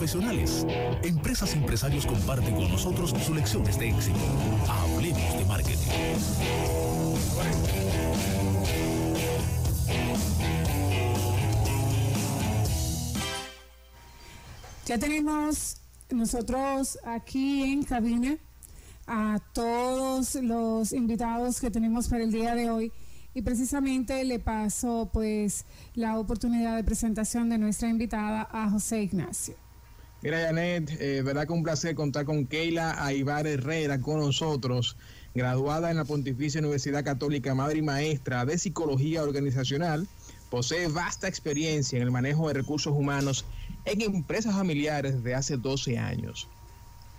profesionales. Empresas y empresarios comparten con nosotros sus lecciones de éxito. Hablemos de marketing. Ya tenemos nosotros aquí en cabina a todos los invitados que tenemos para el día de hoy y precisamente le paso pues la oportunidad de presentación de nuestra invitada a José Ignacio. Mira, Janet, eh, verdad que un placer contar con Keila Aibar Herrera con nosotros, graduada en la Pontificia Universidad Católica, madre y maestra de Psicología Organizacional, posee vasta experiencia en el manejo de recursos humanos en empresas familiares desde hace 12 años.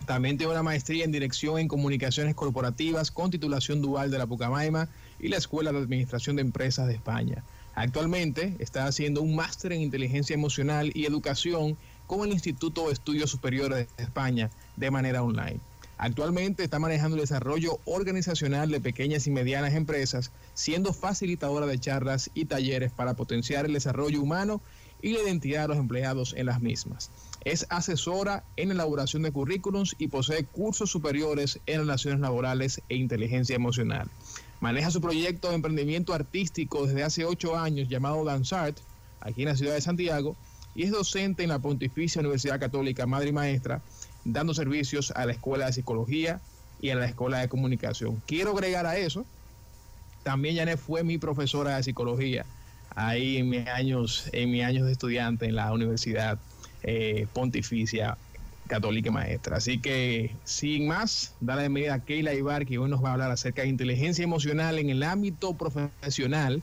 También tiene una maestría en Dirección en Comunicaciones Corporativas con titulación dual de la Pucamaima y la Escuela de Administración de Empresas de España. Actualmente está haciendo un máster en Inteligencia Emocional y Educación con el Instituto de Estudios Superiores de España de manera online. Actualmente está manejando el desarrollo organizacional de pequeñas y medianas empresas, siendo facilitadora de charlas y talleres para potenciar el desarrollo humano y la identidad de los empleados en las mismas. Es asesora en elaboración de currículums y posee cursos superiores en relaciones laborales e inteligencia emocional. Maneja su proyecto de emprendimiento artístico desde hace ocho años llamado Danzart, aquí en la ciudad de Santiago, y es docente en la Pontificia Universidad Católica Madre y Maestra, dando servicios a la Escuela de Psicología y a la Escuela de Comunicación. Quiero agregar a eso, también Janet fue mi profesora de psicología ahí en mis años, en mis años de estudiante en la Universidad eh, Pontificia Católica y Maestra. Así que, sin más, dale bienvenida a Keila Ibar, que hoy nos va a hablar acerca de inteligencia emocional en el ámbito profesional.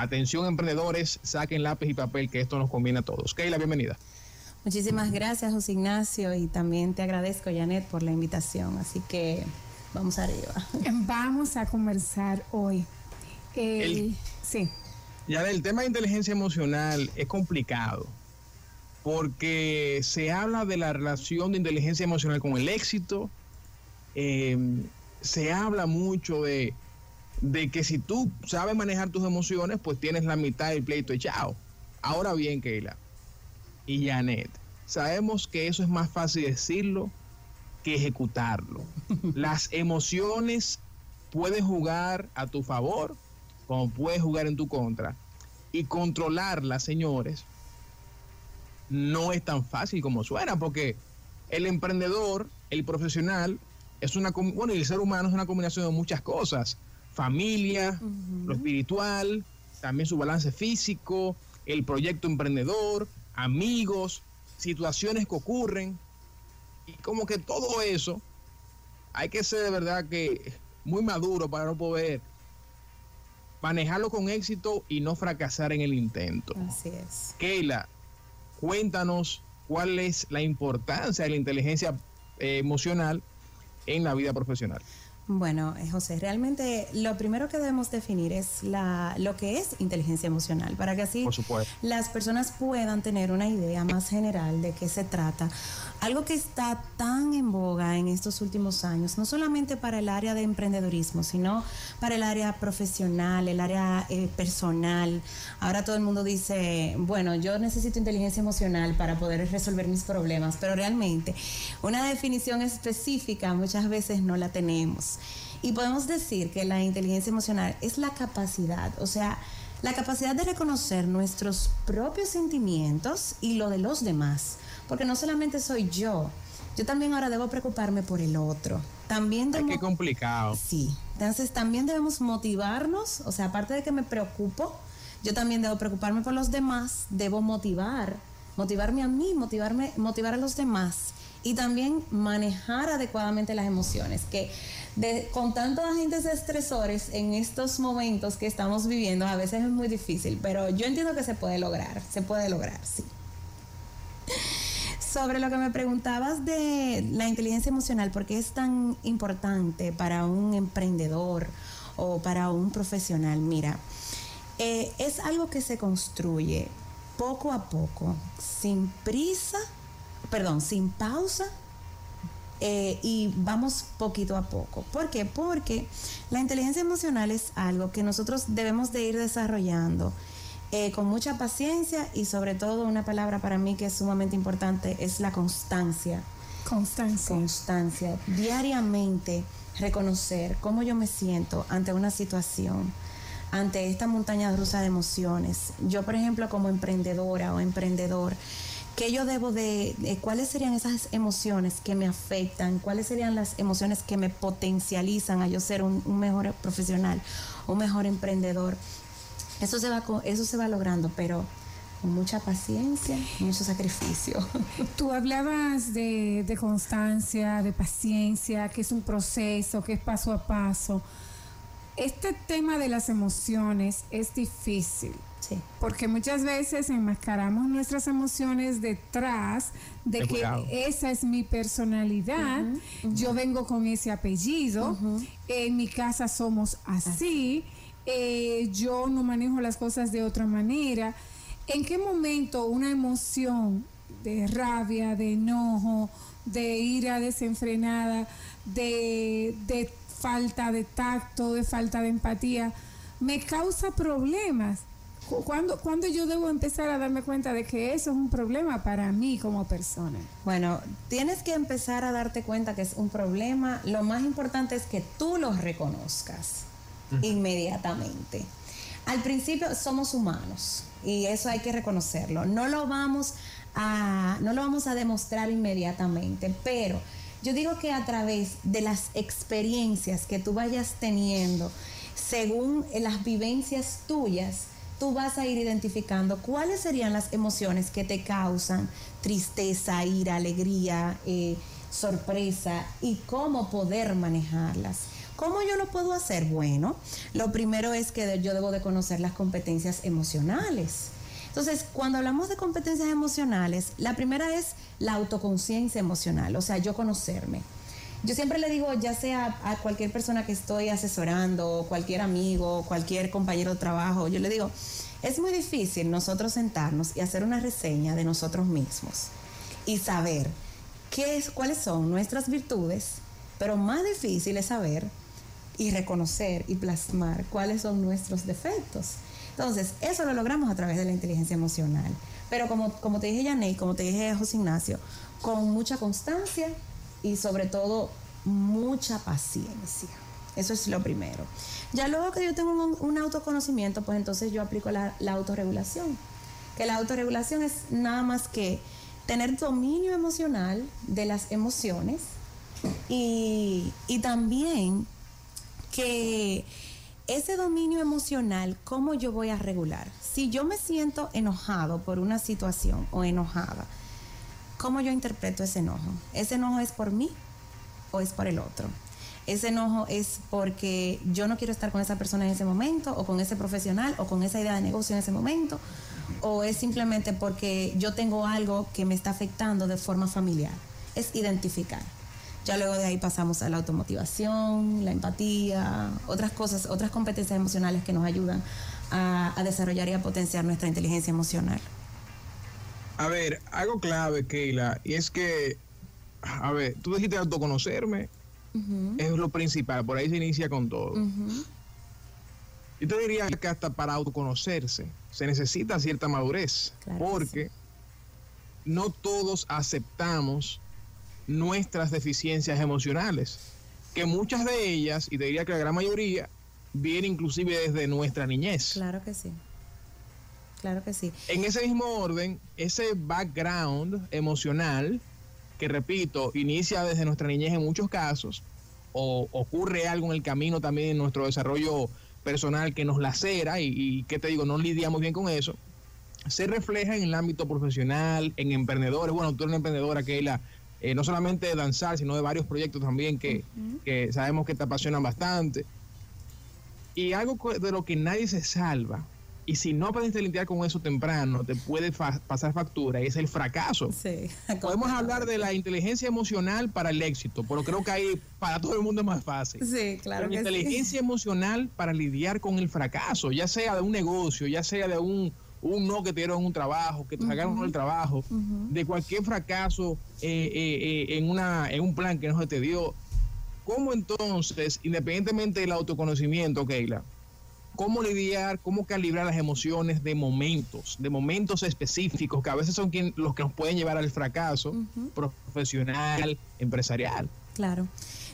Atención, emprendedores, saquen lápiz y papel, que esto nos conviene a todos. Keila, bienvenida. Muchísimas gracias, José Ignacio, y también te agradezco, Janet, por la invitación. Así que vamos arriba. Vamos a conversar hoy. El, sí. Ya el tema de inteligencia emocional es complicado porque se habla de la relación de inteligencia emocional con el éxito, eh, se habla mucho de, de, que si tú sabes manejar tus emociones, pues tienes la mitad del pleito echado. Ahora bien, Keila y Janet, sabemos que eso es más fácil decirlo que ejecutarlo. Las emociones pueden jugar a tu favor, como puedes jugar en tu contra. Y controlarlas, señores, no es tan fácil como suena, porque el emprendedor, el profesional, es una, bueno, y el ser humano es una combinación de muchas cosas, familia, lo espiritual, también su balance físico, el proyecto emprendedor, amigos, situaciones que ocurren, y como que todo eso hay que ser de verdad que muy maduro para no poder manejarlo con éxito y no fracasar en el intento. Así es. Keila, cuéntanos cuál es la importancia de la inteligencia eh, emocional en la vida profesional. Bueno, eh, José, realmente lo primero que debemos definir es la, lo que es inteligencia emocional, para que así las personas puedan tener una idea más general de qué se trata. Algo que está tan en boga en estos últimos años, no solamente para el área de emprendedurismo, sino para el área profesional, el área eh, personal. Ahora todo el mundo dice, bueno, yo necesito inteligencia emocional para poder resolver mis problemas, pero realmente una definición específica muchas veces no la tenemos. Y podemos decir que la inteligencia emocional es la capacidad, o sea, la capacidad de reconocer nuestros propios sentimientos y lo de los demás. Porque no solamente soy yo, yo también ahora debo preocuparme por el otro. También Ay, qué complicado. Sí. Entonces también debemos motivarnos, o sea, aparte de que me preocupo, yo también debo preocuparme por los demás, debo motivar, motivarme a mí, motivarme, motivar a los demás y también manejar adecuadamente las emociones, que con tantos agentes estresores en estos momentos que estamos viviendo a veces es muy difícil, pero yo entiendo que se puede lograr, se puede lograr, sí. Sobre lo que me preguntabas de la inteligencia emocional, ¿por qué es tan importante para un emprendedor o para un profesional? Mira, eh, es algo que se construye poco a poco, sin prisa perdón, sin pausa eh, y vamos poquito a poco. ¿Por qué? Porque la inteligencia emocional es algo que nosotros debemos de ir desarrollando eh, con mucha paciencia y sobre todo una palabra para mí que es sumamente importante es la constancia. Constancia. Constancia. Diariamente reconocer cómo yo me siento ante una situación, ante esta montaña rusa de emociones. Yo, por ejemplo, como emprendedora o emprendedor, ¿qué yo debo de, cuáles serían esas emociones que me afectan? ¿Cuáles serían las emociones que me potencializan a yo ser un, un mejor profesional, un mejor emprendedor? Eso se va, eso se va logrando, pero con mucha paciencia, mucho sacrificio. Tú hablabas de, de, constancia, de paciencia, que es un proceso, que es paso a paso. Este tema de las emociones es difícil. Sí. Porque muchas veces enmascaramos nuestras emociones detrás de, que esa es mi personalidad, yo vengo con ese apellido, en mi casa somos así. Eh, yo no manejo las cosas de otra manera. ¿En qué momento una emoción de rabia, de enojo, de ira desenfrenada, de, de falta de tacto, de falta de empatía, me causa problemas? ¿Cuándo, ¿Cuándo, yo debo empezar a darme cuenta de que eso es un problema para mí como persona? Bueno, tienes que empezar a darte cuenta que es un problema. Lo más importante es que tú lo reconozcas inmediatamente. Al principio somos humanos y eso hay que reconocerlo. No lo vamos a, no lo vamos a demostrar inmediatamente, pero yo digo que a través de las experiencias que tú vayas teniendo, según las vivencias tuyas, tú vas a ir identificando cuáles serían las emociones que te causan tristeza, ira, alegría, eh, sorpresa y cómo poder manejarlas. ¿Cómo yo lo puedo hacer? Bueno, lo primero es que yo debo de conocer las competencias emocionales. Entonces, cuando hablamos de competencias emocionales, la primera es la autoconciencia emocional, o sea, yo conocerme. Yo siempre le digo, ya sea a cualquier persona que estoy asesorando, cualquier amigo, cualquier compañero de trabajo, yo le digo, es muy difícil nosotros sentarnos y hacer una reseña de nosotros mismos y saber qué es, cuáles son nuestras virtudes, pero más difícil es saber y reconocer y plasmar cuáles son nuestros defectos. Entonces, eso lo logramos a través de la inteligencia emocional. Pero como, como te dije Janey, como te dije José Ignacio, con mucha constancia y sobre todo mucha paciencia. Eso es lo primero. Ya luego que yo tengo un, autoconocimiento, pues entonces yo aplico la, la, autorregulación. Que la autorregulación es nada más que tener dominio emocional de las emociones y, y también que ese dominio emocional, ¿cómo yo voy a regular? Si yo me siento enojado por una situación o enojada, ¿cómo yo interpreto ese enojo? ¿Ese enojo es por mí o es por el otro? Ese enojo es porque yo no quiero estar con esa persona en ese momento, o con ese profesional, o con esa idea de negocio en ese momento, o es simplemente porque yo tengo algo que me está afectando de forma familiar. Es identificar. Ya luego de ahí pasamos a la automotivación, la empatía, otras cosas, otras competencias emocionales que nos ayudan a, desarrollar y a potenciar nuestra inteligencia emocional. A ver, algo clave, Keila, y es que, a ver, tú dijiste autoconocerme, es lo principal, por ahí se inicia con todo. Yo te diría que hasta para autoconocerse se necesita cierta madurez, porque no todos aceptamos nuestras deficiencias emocionales, que muchas de ellas, y te diría que la gran mayoría, vienen inclusive desde nuestra niñez. Claro que sí. Claro que sí. En ese mismo orden, ese background emocional, que repito, inicia desde nuestra niñez en muchos casos, o ocurre algo en el camino también en nuestro desarrollo personal que nos lacera y, y que te digo, no lidiamos bien con eso, se refleja en el ámbito profesional, en emprendedores. Bueno, tú eres una emprendedora, Keila, eh, no solamente de danzar, sino de varios proyectos también que, sabemos que te apasionan bastante. Y algo de lo que nadie se salva, y si no puedes lidiar con eso temprano, te puede pasar factura, y es el fracaso. Podemos hablar de la inteligencia emocional para el éxito, pero creo que ahí para todo el mundo es más fácil. Sí, claro. La inteligencia emocional para lidiar con el fracaso, ya sea de un negocio, ya sea de un un no que te dieron un trabajo, que te sacaron el trabajo, de cualquier fracaso eh, eh, eh, en, una, en un plan que no se te dio. ¿Cómo entonces, independientemente del autoconocimiento, Keila, cómo lidiar, cómo calibrar las emociones de momentos, de momentos específicos que a veces son quien, los que nos pueden llevar al fracaso profesional, empresarial. Claro.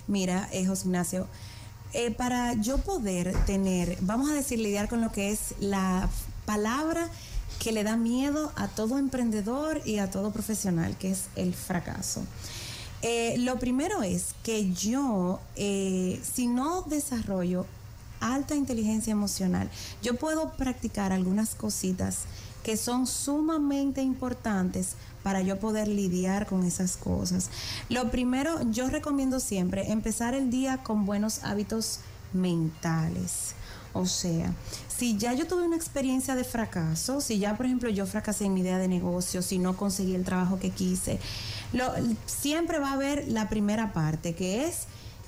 Mira, eh, José Ignacio, eh, para yo poder tener, vamos a decir, lidiar con lo que es la palabra que le da miedo a todo emprendedor y a todo profesional, que es el fracaso. Eh, lo primero es que yo, eh, si no desarrollo alta inteligencia emocional, yo puedo practicar algunas cositas que son sumamente importantes para yo poder lidiar con esas cosas. Lo primero, yo recomiendo siempre empezar el día con buenos hábitos mentales. O sea, si ya yo tuve una experiencia de fracaso, si ya por ejemplo yo fracasé en mi idea de negocio, si no conseguí el trabajo que quise, lo, siempre va a haber la primera parte que es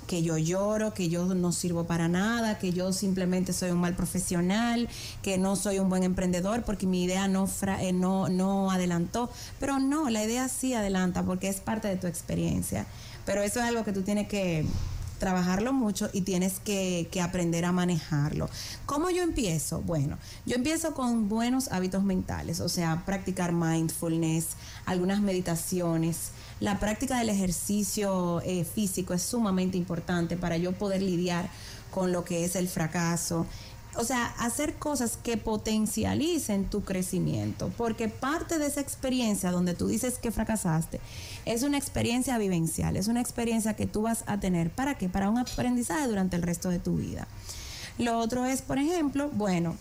que yo lloro, que yo no sirvo para nada, que yo simplemente soy un mal profesional, que no soy un buen emprendedor porque mi idea no, eh, no, no adelantó. Pero no, la idea sí adelanta porque es parte de tu experiencia. Pero eso es algo que tú tienes que trabajarlo mucho y tienes que, aprender a manejarlo. ¿Cómo yo empiezo? Bueno, yo empiezo con buenos hábitos mentales, o sea, practicar mindfulness, algunas meditaciones. La práctica del ejercicio eh, físico es sumamente importante para yo poder lidiar con lo que es el fracaso o sea, hacer cosas que potencialicen tu crecimiento, porque parte de esa experiencia donde tú dices que fracasaste es una experiencia vivencial, es una experiencia que tú vas a tener. ¿Para qué? Para un aprendizaje durante el resto de tu vida. Lo otro es, por ejemplo, bueno,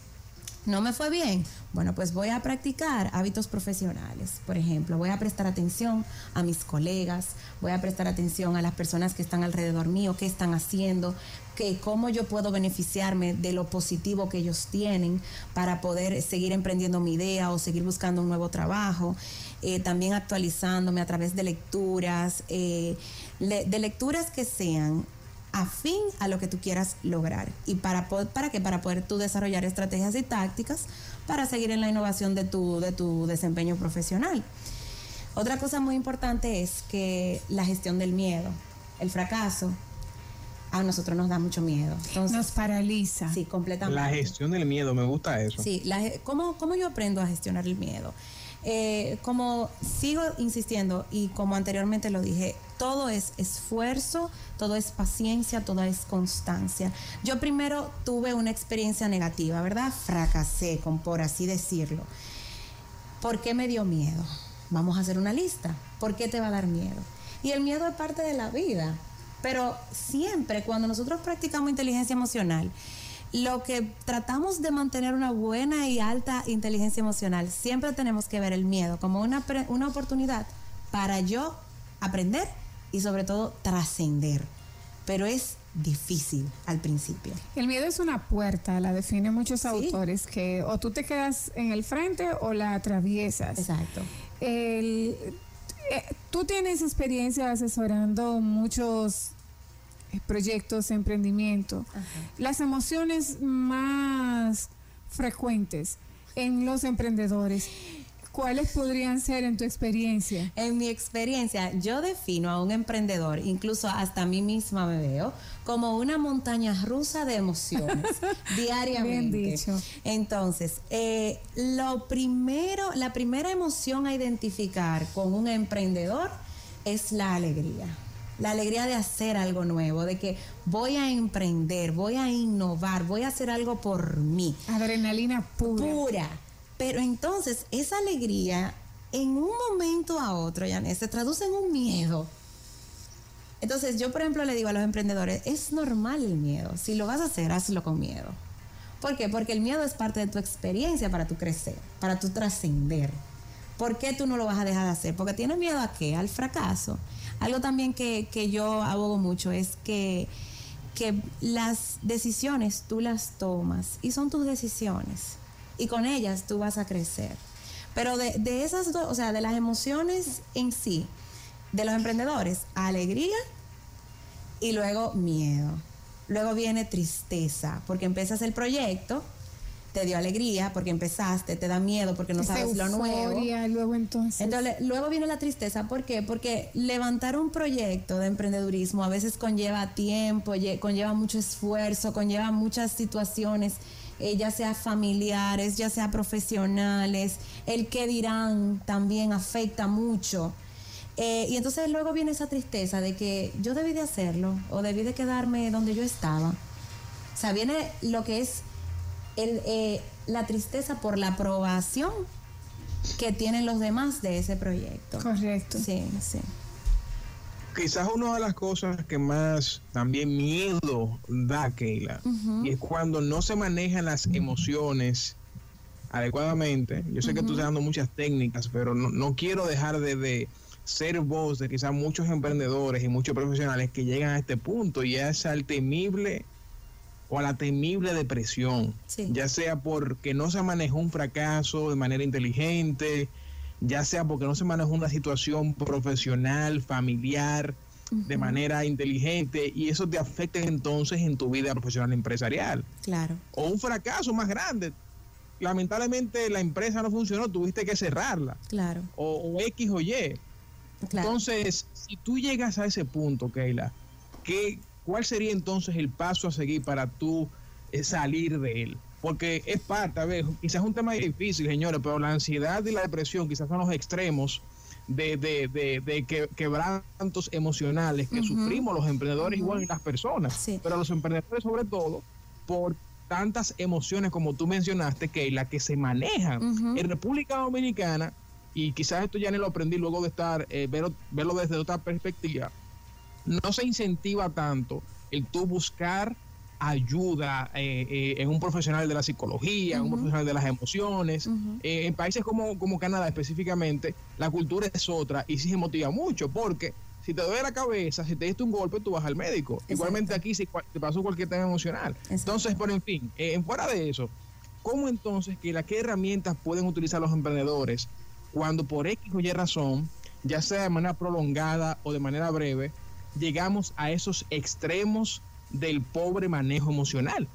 no me fue bien. Bueno, pues voy a practicar hábitos profesionales. Por ejemplo, voy a prestar atención a mis colegas, voy a prestar atención a las personas que están alrededor mío, qué están haciendo, que cómo yo puedo beneficiarme de lo positivo que ellos tienen para poder seguir emprendiendo mi idea o seguir buscando un nuevo trabajo. Eh, también actualizándome a través de lecturas, eh, de lecturas que sean afín a lo que tú quieras lograr. ¿Y para, para qué? Para poder tú desarrollar estrategias y tácticas para seguir en la innovación de tu, de tu desempeño profesional. Otra cosa muy importante es que la gestión del miedo, el fracaso, a nosotros nos da mucho miedo. nos paraliza. Sí, completamente. La gestión del miedo, me gusta eso. Sí, ¿cómo, ¿cómo yo aprendo a gestionar el miedo? Eh, como sigo insistiendo y como anteriormente lo dije, todo es esfuerzo, todo es paciencia, todo es constancia. Yo primero tuve una experiencia negativa, ¿verdad? Fracasé, con, por así decirlo. ¿Por qué me dio miedo? Vamos a hacer una lista. ¿Por qué te va a dar miedo? Y el miedo es parte de la vida. Pero siempre cuando nosotros practicamos inteligencia emocional, lo que tratamos de mantener una buena y alta inteligencia emocional, siempre tenemos que ver el miedo como una, una oportunidad para yo aprender y sobre todo trascender. Pero es difícil al principio. El miedo es una puerta, la definen muchos autores, que o tú te quedas en el frente o la atraviesas. Exacto. El, eh, tú tienes experiencia asesorando muchos eh, proyectos, emprendimiento. Las emociones más frecuentes en los emprendedores. ¿Cuáles podrían ser en tu experiencia? En mi experiencia, yo defino a un emprendedor, incluso hasta a mí misma me veo, como una montaña rusa de emociones diariamente. Bien dicho. Entonces, eh, lo primero, la primera emoción a identificar con un emprendedor es la alegría la alegría de hacer algo nuevo, de que voy a emprender, voy a innovar, voy a hacer algo por mí. Adrenalina pura. Pura. Pero entonces esa alegría en un momento a otro, Yané, se traduce en un miedo. Entonces yo, por ejemplo, le digo a los emprendedores, es normal el miedo. Si lo vas a hacer, hazlo con miedo. ¿Por qué? Porque el miedo es parte de tu experiencia para tu crecer, para tu trascender. ¿Por qué tú no lo vas a dejar de hacer? Porque tienes miedo a qué? Al fracaso. Algo también que, que yo abogo mucho es que, que las decisiones tú las tomas y son tus decisiones y con ellas tú vas a crecer. Pero de, de esas dos, o sea, de las emociones en sí, de los emprendedores, alegría y luego miedo. Luego viene tristeza, porque empiezas el proyecto te dio alegría porque empezaste, te da miedo porque no sabes lo nuevo. Luego entonces. entonces. Luego viene la tristeza, ¿por qué? Porque levantar un proyecto de emprendedurismo a veces conlleva tiempo, conlleva mucho esfuerzo, conlleva muchas situaciones eh, ya sea familiares, ya sea profesionales, el que dirán también afecta mucho. Eh, y entonces luego viene esa tristeza de que yo debí de hacerlo o debí de quedarme donde yo estaba. O sea, viene lo que es el, eh, la tristeza por la aprobación que tienen los demás de ese proyecto. Correcto. Sí, sí. Quizás una de las cosas que más también miedo da, Keila, y es cuando no se manejan las emociones adecuadamente. Yo sé que tú estás dando muchas técnicas, pero no, quiero dejar de, ser voz de quizás muchos emprendedores y muchos profesionales que llegan a este punto y es al temible o a la temible depresión, ya sea porque no se manejó un fracaso de manera inteligente, ya sea porque no se manejó una situación profesional, familiar, de manera inteligente, y eso te afecta entonces en tu vida profesional empresarial. Claro. O un fracaso más grande. Lamentablemente la empresa no funcionó, tuviste que cerrarla. Claro. O, X o Y. Entonces, si tú llegas a ese punto, Keila, ¿qué, ¿cuál sería entonces el paso a seguir para tú eh, salir de él? Porque es parte, a ver, quizás es un tema difícil, señores, pero la ansiedad y la depresión quizás son los extremos de, de, de, de que, quebrantos emocionales que sufrimos los emprendedores igual que las personas, pero los emprendedores sobre todo por tantas emociones como tú mencionaste, que la que se manejan en República Dominicana, y quizás esto ya ni lo aprendí luego de estar, eh, verlo, verlo desde otra perspectiva, no se incentiva tanto el tú buscar ayuda eh, eh, en un profesional de la psicología, en un profesional de las emociones. Eh, en países como, como Canadá específicamente, la cultura es otra y sí se motiva mucho porque si te duele la cabeza, si te diste un golpe, tú vas al médico. Igualmente aquí si te pasó cualquier tema emocional. Entonces, por en fin, fuera de eso, ¿cómo entonces que la qué herramientas pueden utilizar los emprendedores cuando por X o Y razón, ya sea de manera prolongada o de manera breve, llegamos a esos extremos del pobre manejo emocional.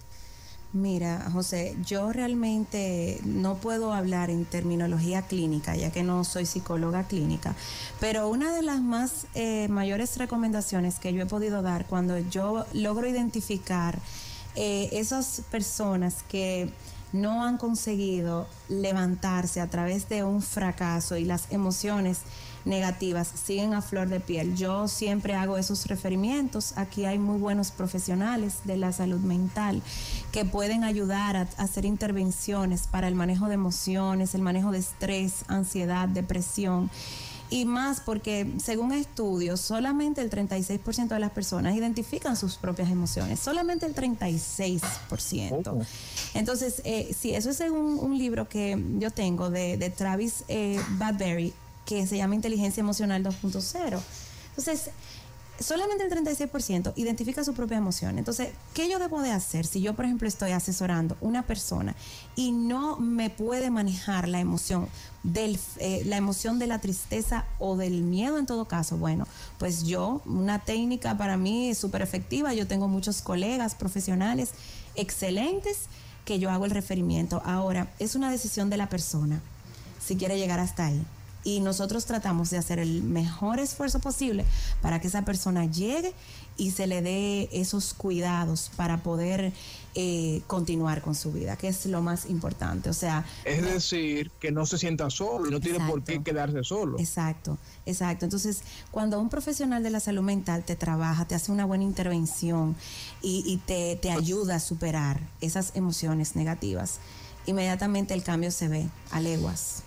Mira, José, yo realmente no puedo hablar en terminología clínica, ya que no soy psicóloga clínica, pero una de las más eh, mayores recomendaciones que yo he podido dar cuando yo logro identificar eh, esas personas que no han conseguido levantarse a través de un fracaso y las emociones negativas siguen a flor de piel. Yo siempre hago esos referimientos. Aquí hay muy buenos profesionales de la salud mental que pueden ayudar a, hacer intervenciones para el manejo de emociones, el manejo de estrés, ansiedad, depresión y más porque según estudios solamente el 36% de las personas identifican sus propias emociones, solamente el 36%. Entonces, eh, si eso es según un libro que yo tengo de, Travis eh, Badberry, que se llama inteligencia emocional 2.0. Entonces, solamente el 36% identifica su propia emoción. Entonces, ¿qué yo debo de hacer si yo, por ejemplo, estoy asesorando una persona y no me puede manejar la emoción del, eh, la emoción de la tristeza o del miedo en todo caso? Bueno, pues yo, una técnica para mí súper efectiva. Yo tengo muchos colegas profesionales excelentes que yo hago el referimiento. Ahora, es una decisión de la persona si quiere llegar hasta ahí y nosotros tratamos de hacer el mejor esfuerzo posible para que esa persona llegue y se le dé esos cuidados para poder eh, continuar con su vida, que es lo más importante. O sea, es decir, que no se sienta solo, no tiene por qué quedarse solo. Exacto, exacto. Entonces, cuando un profesional de la salud mental te trabaja, te hace una buena intervención y, y te, te ayuda a superar esas emociones negativas, inmediatamente el cambio se ve a leguas.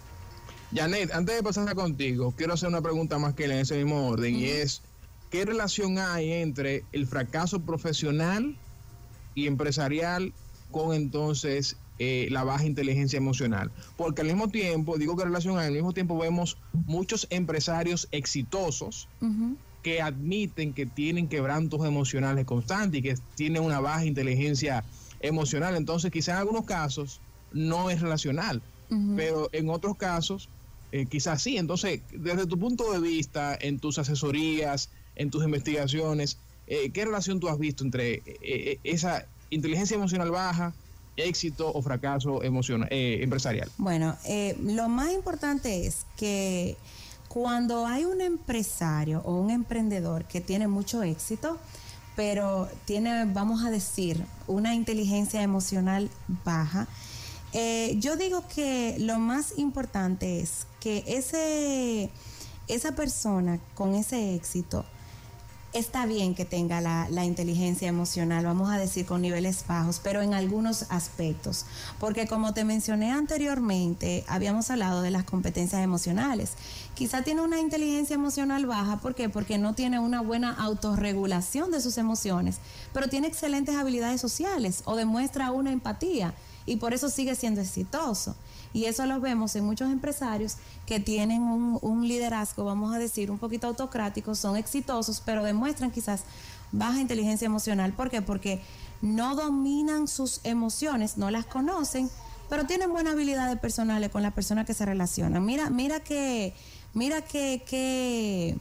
Janet, antes de pasar contigo, quiero hacer una pregunta más que en ese mismo orden, y es, ¿qué relación hay entre el fracaso profesional y empresarial con entonces eh, la baja inteligencia emocional? Porque al mismo tiempo, digo que relación hay, al mismo tiempo vemos muchos empresarios exitosos que admiten que tienen quebrantos emocionales constantes y que tienen una baja inteligencia emocional. Entonces, quizás en algunos casos no es relacional, pero en otros casos eh, quizás sí. Entonces, desde tu punto de vista, en tus asesorías, en tus investigaciones, eh, ¿qué relación tú has visto entre eh, esa inteligencia emocional baja, éxito o fracaso emocional, empresarial? Bueno, lo más importante es que cuando hay un empresario o un emprendedor que tiene mucho éxito, pero tiene, vamos a decir, una inteligencia emocional baja. Yo digo que lo más importante es que ese, esa persona con ese éxito está bien que tenga la, inteligencia emocional, vamos a decir con niveles bajos, pero en algunos aspectos. Porque como te mencioné anteriormente, habíamos hablado de las competencias emocionales. Quizá tiene una inteligencia emocional baja, ¿por qué? Porque no tiene una buena autorregulación de sus emociones, pero tiene excelentes habilidades sociales o demuestra una empatía y por eso sigue siendo exitoso. Y eso lo vemos en muchos empresarios que tienen un, liderazgo, vamos a decir, un poquito autocrático, son exitosos, pero demuestran quizás baja inteligencia emocional. ¿Por qué? Porque no dominan sus emociones, no las conocen, pero tienen buenas habilidades personales con la persona que se relacionan. Mira, mira que, mira que, que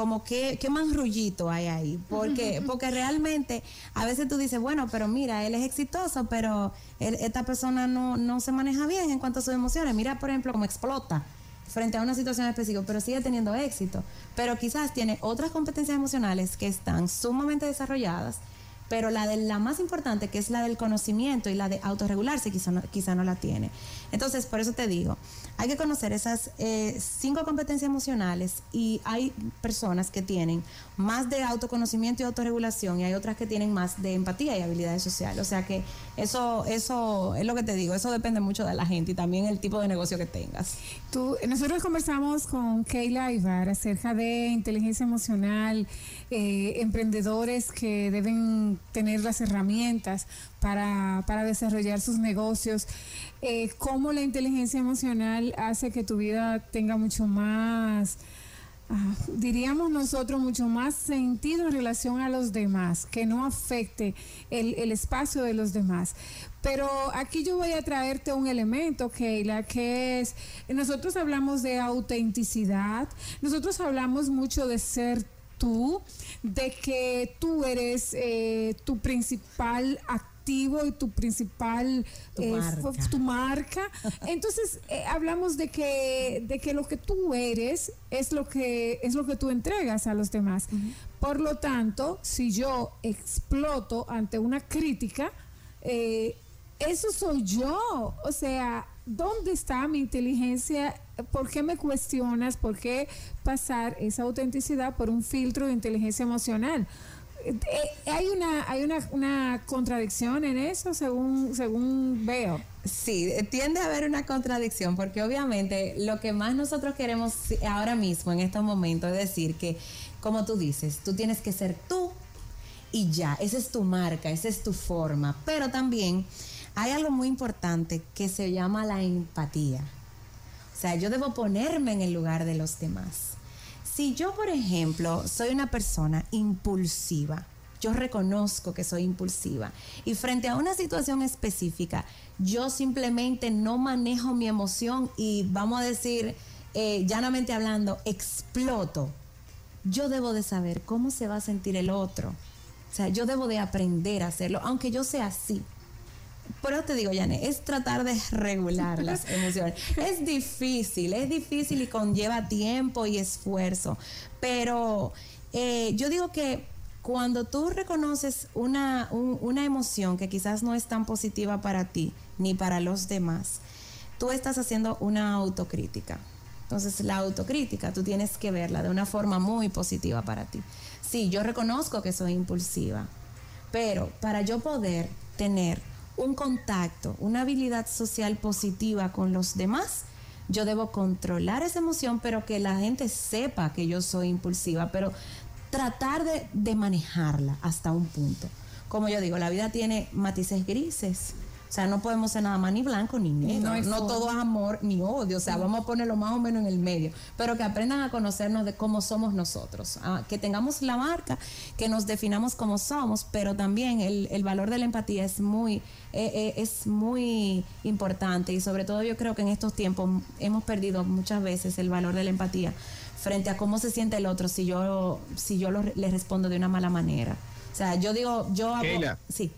como que qué manrullito hay ahí, porque porque realmente a veces tú dices, bueno, pero mira, él es exitoso, pero esta persona no, no se maneja bien en cuanto a sus emociones. Mira, por ejemplo, cómo explota frente a una situación específica, pero sigue teniendo éxito. Pero quizás tiene otras competencias emocionales que están sumamente desarrolladas pero la de la más importante, que es la del conocimiento y la de autorregularse, quizá no, quizá no la tiene. Entonces, por eso te digo, hay que conocer esas eh, cinco competencias emocionales y hay personas que tienen más de autoconocimiento y autorregulación y hay otras que tienen más de empatía y habilidades sociales. O sea que eso, eso es lo que te digo, eso depende mucho de la gente y también el tipo de negocio que tengas. Tú, nosotros conversamos con Keila Ibar acerca de inteligencia emocional, eh, emprendedores que deben tener las herramientas para, desarrollar sus negocios, eh, cómo la inteligencia emocional hace que tu vida tenga mucho más, ah, diríamos nosotros, mucho más sentido en relación a los demás, que no afecte el, el espacio de los demás. Pero aquí yo voy a traerte un elemento, Keila, que es, nosotros hablamos de autenticidad, nosotros hablamos mucho de ser tú, de que tú eres eh, tu principal activo y tu principal tu, eh, marca. Entonces eh, hablamos de que de que lo que tú eres es lo que es lo que tú entregas a los demás. Por lo tanto, si yo exploto ante una crítica, eso soy yo. O sea, ¿dónde está mi inteligencia? ¿Por qué me cuestionas? ¿Por qué pasar esa autenticidad por un filtro de inteligencia emocional? Eh, hay una hay una, contradicción en eso según según veo sí tiende a haber una contradicción porque obviamente lo que más nosotros queremos ahora mismo en estos momentos es decir que como tú dices tú tienes que ser tú y ya esa es tu marca esa es tu forma pero también hay algo muy importante que se llama la empatía. O sea, yo debo ponerme en el lugar de los demás. Si yo, por ejemplo, soy una persona impulsiva, yo reconozco que soy impulsiva y frente a una situación específica, yo simplemente no manejo mi emoción y vamos a decir, eh, llanamente hablando, exploto. Yo debo de saber cómo se va a sentir el otro. O sea, yo debo de aprender a hacerlo, aunque yo sea así. Por eso te digo, Yane, es tratar de regular las emociones. Es difícil, es difícil y conlleva tiempo y esfuerzo. Pero eh, yo digo que cuando tú reconoces una, una emoción que quizás no es tan positiva para ti ni para los demás, tú estás haciendo una autocrítica. Entonces, la autocrítica, tú tienes que verla de una forma muy positiva para ti. Sí, yo reconozco que soy impulsiva, pero para yo poder tener un contacto, una habilidad social positiva con los demás, yo debo controlar esa emoción, pero que la gente sepa que yo soy impulsiva, pero tratar de, manejarla hasta un punto. Como yo digo, la vida tiene matices grises. O sea, no podemos ser nada más ni blanco ni negro. No, todo es amor ni odio. O sea, vamos a ponerlo más o menos en el medio. Pero que aprendan a conocernos de cómo somos nosotros. Ah, que tengamos la marca, que nos definamos como somos, pero también el, valor de la empatía es muy, eh, eh, es muy importante. Y sobre todo yo creo que en estos tiempos hemos perdido muchas veces el valor de la empatía frente a cómo se siente el otro si yo, si yo le respondo de una mala manera. O sea, yo digo, yo hago, sí.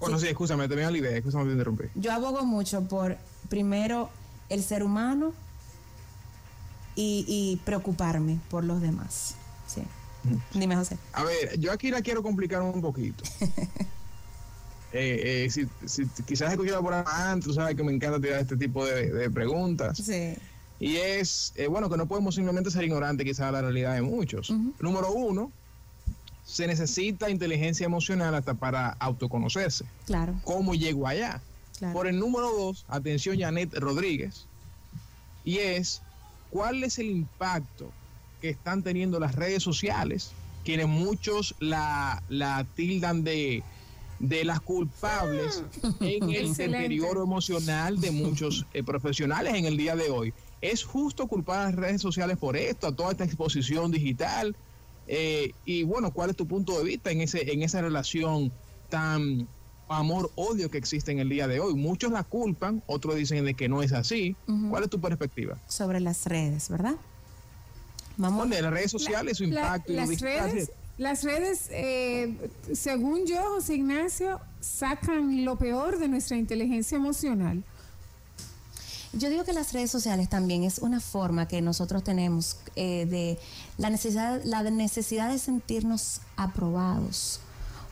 Bueno, sí, escúchame, te la idea, escúchame, te interrumpí. Yo abogo mucho por, primero, el ser humano y, preocuparme por los demás. Sí. Dime, José. A ver, yo aquí la quiero complicar un poquito. Eh, eh, si, si, quizás he escuchado por antes, tú sabes que me encanta tirar este tipo de, preguntas. Sí. Y es, eh, bueno, que no podemos simplemente ser ignorantes quizás a la realidad de muchos. Número uno, se necesita inteligencia emocional hasta para autoconocerse. Claro. ¿Cómo llego allá? Por el número dos, atención Janet Rodríguez, y es, ¿cuál es el impacto que están teniendo las redes sociales, quienes muchos la, la tildan de de las culpables en el deterioro emocional de muchos eh, profesionales en el día de hoy. ¿Es justo culpar a las redes sociales por esto, a toda esta exposición digital? Eh, y bueno, ¿cuál es tu punto de vista en, ese, en esa relación tan amor-odio que existe en el día de hoy? Muchos la culpan, otros dicen de que no es así. ¿Cuál es tu perspectiva? Sobre las redes, ¿verdad? Vamos. las redes sociales, su impacto. y las redes las redes, eh, según yo, José Ignacio, sacan lo peor de nuestra inteligencia emocional. Yo digo que las redes sociales también es una forma que nosotros tenemos eh, de la necesidad, la necesidad de sentirnos aprobados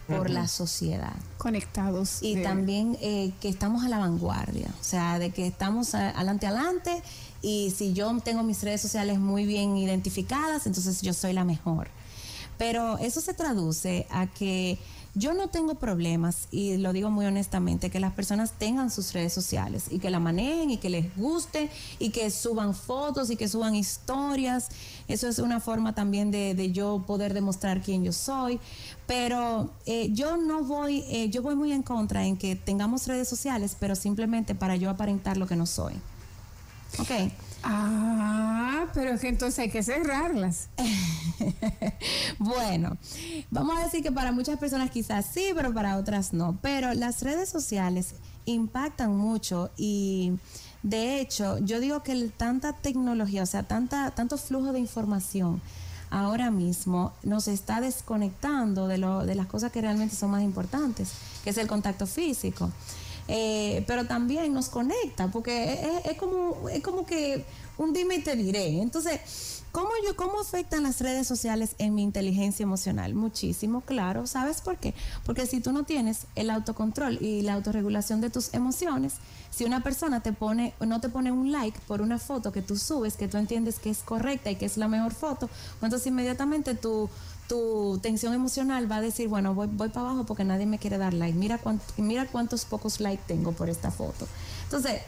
por la sociedad. Conectados. Y también eh, que estamos a la vanguardia, o sea, de que estamos adelante, adelante, y si yo tengo mis redes sociales muy bien identificadas, entonces yo soy la mejor. Pero eso se traduce a que yo no tengo problemas, y lo digo muy honestamente, que las personas tengan sus redes sociales y que la manejen y que les guste y que suban fotos y que suban historias. Eso es una forma también de, yo poder demostrar quién yo soy. Pero eh, yo no voy, eh, yo voy muy en contra en que tengamos redes sociales, pero simplemente para yo aparentar lo que no soy. Ok. Ah, pero es que entonces hay que cerrarlas. bueno, vamos a decir que para muchas personas quizás sí, pero para otras no. Pero las redes sociales impactan mucho y de hecho yo digo que tanta tecnología, o sea, tanta, tanto flujo de información ahora mismo nos está desconectando de, lo, de las cosas que realmente son más importantes, que es el contacto físico. Eh, pero también nos conecta, porque es, como, es como que un dime y te diré. Entonces, ¿cómo, yo, ¿cómo afectan las redes sociales en mi inteligencia emocional? Muchísimo, claro. ¿Sabes por qué? Porque si tú no tienes el autocontrol y la autorregulación de tus emociones, si una persona te pone, no te pone un like por una foto que tú subes, que tú entiendes que es correcta y que es la mejor foto, pues entonces inmediatamente tú tu tensión emocional va a decir, bueno, voy, voy para abajo porque nadie me quiere dar like. Mira, mira cuántos pocos likes tengo por esta foto. Entonces,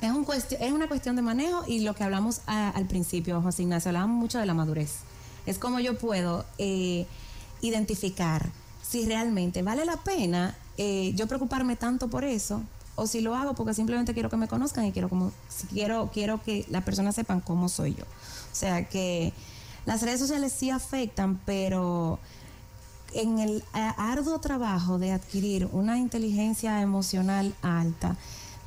es, un es una cuestión de manejo y lo que hablamos al principio, José Ignacio, hablamos mucho de la madurez. Es como yo puedo eh, identificar si realmente vale la pena eh, yo preocuparme tanto por eso o si lo hago porque simplemente quiero que me conozcan y quiero como quiero quiero que las personas sepan cómo soy yo. O sea que las redes sociales sí afectan, pero en el arduo trabajo de adquirir una inteligencia emocional alta,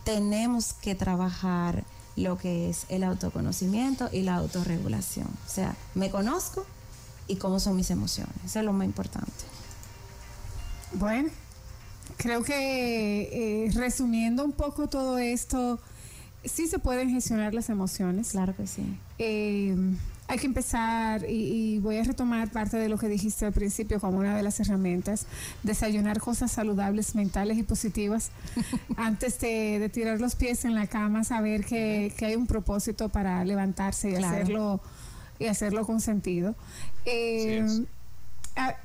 tenemos que trabajar lo que es el autoconocimiento y la autorregulación. O sea, me conozco y cómo son mis emociones. Eso es lo más importante. Bueno, creo que eh, resumiendo un poco todo esto, sí se pueden gestionar las emociones. Claro que sí. Eh, hay que empezar, y, voy a retomar parte de lo que dijiste al principio como una de las herramientas, desayunar cosas saludables, mentales y positivas, antes de, tirar los pies en la cama, saber que, hay un propósito para levantarse y hacerlo y hacerlo con sentido. Eh,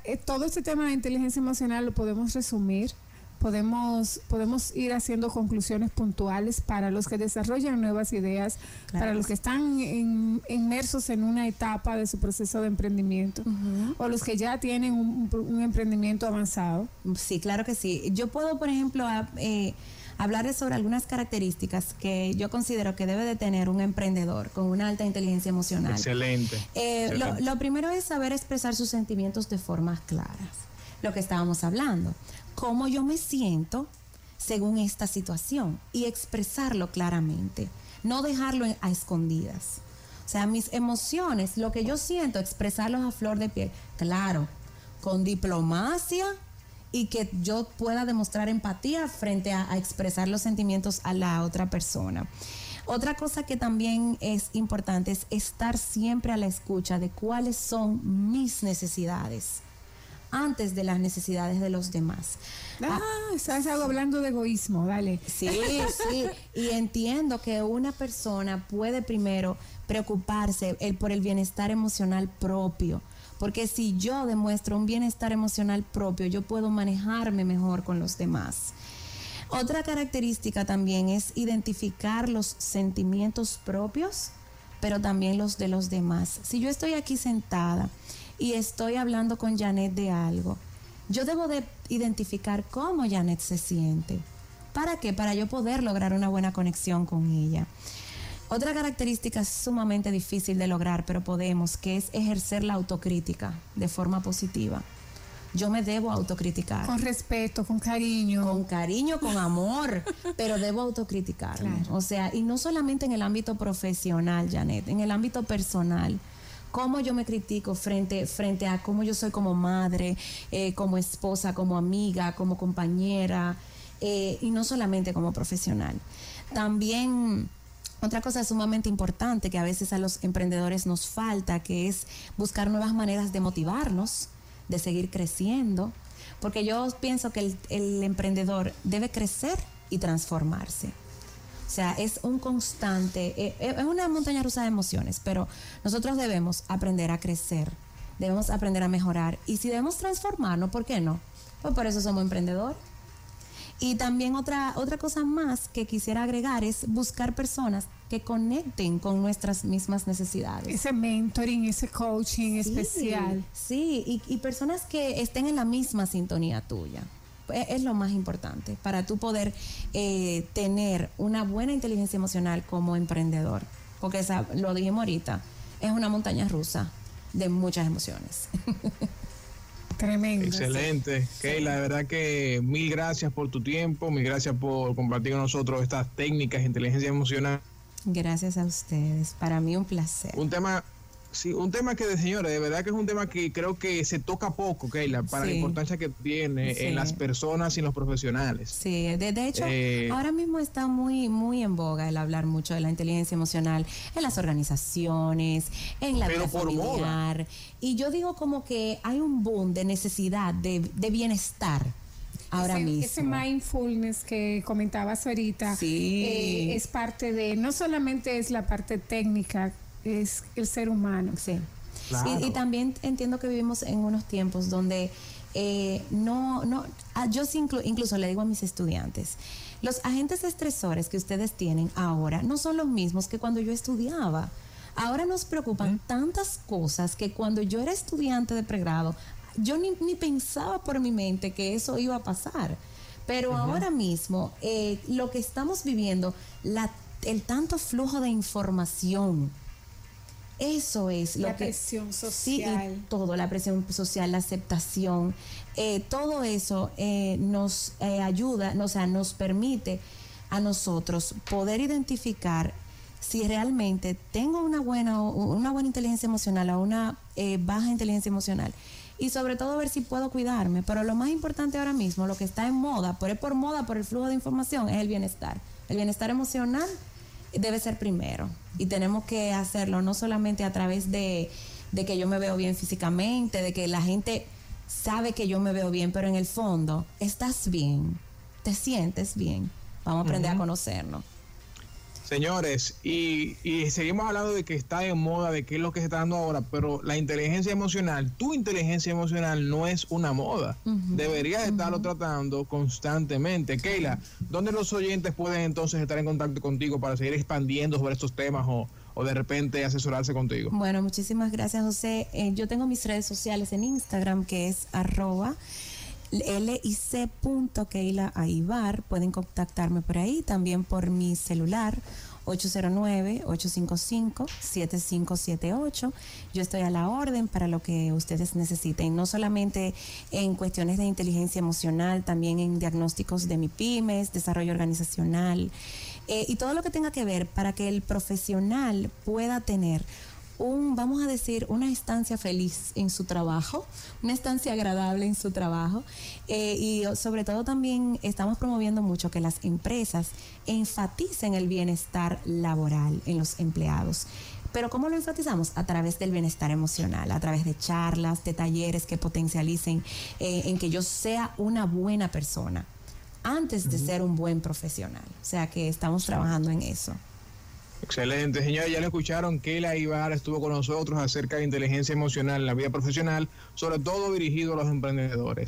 eh, todo este tema de inteligencia emocional lo podemos resumir podemos, podemos ir haciendo conclusiones puntuales para los que desarrollan nuevas ideas, para los que están inmersos en una etapa de su proceso de emprendimiento o los que ya tienen un, emprendimiento avanzado. Sí, claro que sí. Yo puedo, por ejemplo, eh, hablarles sobre algunas características que yo considero que debe de tener un emprendedor con una alta inteligencia emocional. Excelente. Eh, lo, lo primero es saber expresar sus sentimientos de formas claras lo que estábamos hablando cómo yo me siento según esta situación y expresarlo claramente, no dejarlo a escondidas. O sea, mis emociones, lo que yo siento, expresarlos a flor de piel, claro, con diplomacia y que yo pueda demostrar empatía frente a, expresar los sentimientos a la otra persona. Otra cosa que también es importante es estar siempre a la escucha de cuáles son mis necesidades antes de las necesidades de los demás. Ah, estás hablando de egoísmo, dale. Sí, sí, y entiendo que una persona puede primero preocuparse por el bienestar emocional propio, porque si yo demuestro un bienestar emocional propio, yo puedo manejarme mejor con los demás. Otra característica también es identificar los sentimientos propios, pero también los de los demás. Si yo estoy aquí sentada y estoy hablando con Janet de algo, yo debo de identificar cómo Janet se siente. ¿Para qué? Para yo poder lograr una buena conexión con ella. Otra característica sumamente difícil de lograr, pero podemos, que es ejercer la autocrítica de forma positiva. Yo me debo autocriticar. Con respeto, con cariño. Con cariño, con amor, pero debo autocriticarme. O sea, y no solamente en el ámbito profesional, Janet, en el ámbito personal cómo yo me critico frente, frente a cómo yo soy como madre, eh, como esposa, como amiga, como compañera, eh, y no solamente como profesional. También otra cosa sumamente importante que a veces a los emprendedores nos falta, que es buscar nuevas maneras de motivarnos, de seguir creciendo, porque yo pienso que el, el emprendedor debe crecer y transformarse. O sea, es un constante, eh, eh, es una montaña rusa de emociones, pero nosotros debemos aprender a crecer, debemos aprender a mejorar. Y si debemos transformarnos, ¿por qué no? Pues por eso somos emprendedores. Y también otra, otra cosa más que quisiera agregar es buscar personas que conecten con nuestras mismas necesidades. Ese mentoring, ese coaching especial. Sí, y, y personas que estén en la misma sintonía tuya es, lo más importante para tú poder eh, tener una buena inteligencia emocional como emprendedor. Porque esa, lo dijimos ahorita, es una montaña rusa de muchas emociones. Tremendo. Excelente. Keila, de verdad que mil gracias por tu tiempo, mil gracias por compartir con nosotros estas técnicas de inteligencia emocional. Gracias a ustedes. Para mí un placer. Un tema Sí, un tema que, de señores, de verdad que es un tema que creo que se toca poco, Keila, para la importancia que tiene en las personas y en los profesionales. Sí, de, hecho, eh, ahora mismo está muy, muy en boga el hablar mucho de la inteligencia emocional en las organizaciones, en la vida familiar. Y yo digo como que hay un boom de necesidad de, bienestar ahora mismo. Ese mindfulness que comentabas ahorita eh, es parte de, no solamente es la parte técnica, es el ser humano. Sí. Y, también entiendo que vivimos en unos tiempos donde eh, no, no, ah, yo incluso le digo a mis estudiantes, los agentes estresores que ustedes tienen ahora no son los mismos que cuando yo estudiaba. Ahora nos preocupan tantas cosas que cuando yo era estudiante de pregrado, yo ni, pensaba por mi mente que eso iba a pasar. Pero ahora mismo, eh, lo que estamos viviendo, la, el tanto flujo de información, eso es lo que... La presión social. Sí, todo, la presión social, la aceptación, eh, todo eso eh, nos eh, ayuda, o sea, nos permite a nosotros poder identificar si realmente tengo una buena, una buena inteligencia emocional o una baja inteligencia emocional. Y sobre todo ver si puedo cuidarme. Pero lo más importante ahora mismo, lo que está en moda, por, por moda, por el flujo de información, es el bienestar. El bienestar emocional debe ser primero. Y tenemos que hacerlo no solamente a través de, que yo me veo bien físicamente, de que la gente sabe que yo me veo bien, pero en el fondo estás bien, te sientes bien. Vamos a aprender a conocernos. Señores, y, seguimos hablando de que está en moda, de qué es lo que se está dando ahora, pero la inteligencia emocional, tu inteligencia emocional no es una moda. Deberías estarlo tratando constantemente. Keila, ¿dónde los oyentes pueden entonces estar en contacto contigo para seguir expandiendo sobre estos temas o, de repente asesorarse contigo? Bueno, muchísimas gracias, José. Eh, yo tengo mis redes sociales en Instagram, que es arroba lic.keila Pueden contactarme por ahí, también por mi celular 809-855-7578. Yo estoy a la orden para lo que ustedes necesiten, no solamente en cuestiones de inteligencia emocional, también en diagnósticos de mi pymes, desarrollo organizacional eh, y todo lo que tenga que ver para que el profesional pueda tener un, vamos a decir, una estancia feliz en su trabajo, una estancia agradable en su trabajo. Eh, y sobre todo también estamos promoviendo mucho que las empresas enfaticen el bienestar laboral en los empleados. Pero ¿cómo lo enfatizamos? A través del bienestar emocional, a través de charlas, de talleres que potencialicen eh, en que yo sea una buena persona antes de ser un buen profesional. O sea que estamos trabajando en eso. Excelente, señores, ya lo escucharon, Keila Ibar estuvo con nosotros acerca de inteligencia emocional en la vida profesional, sobre todo dirigido a los emprendedores.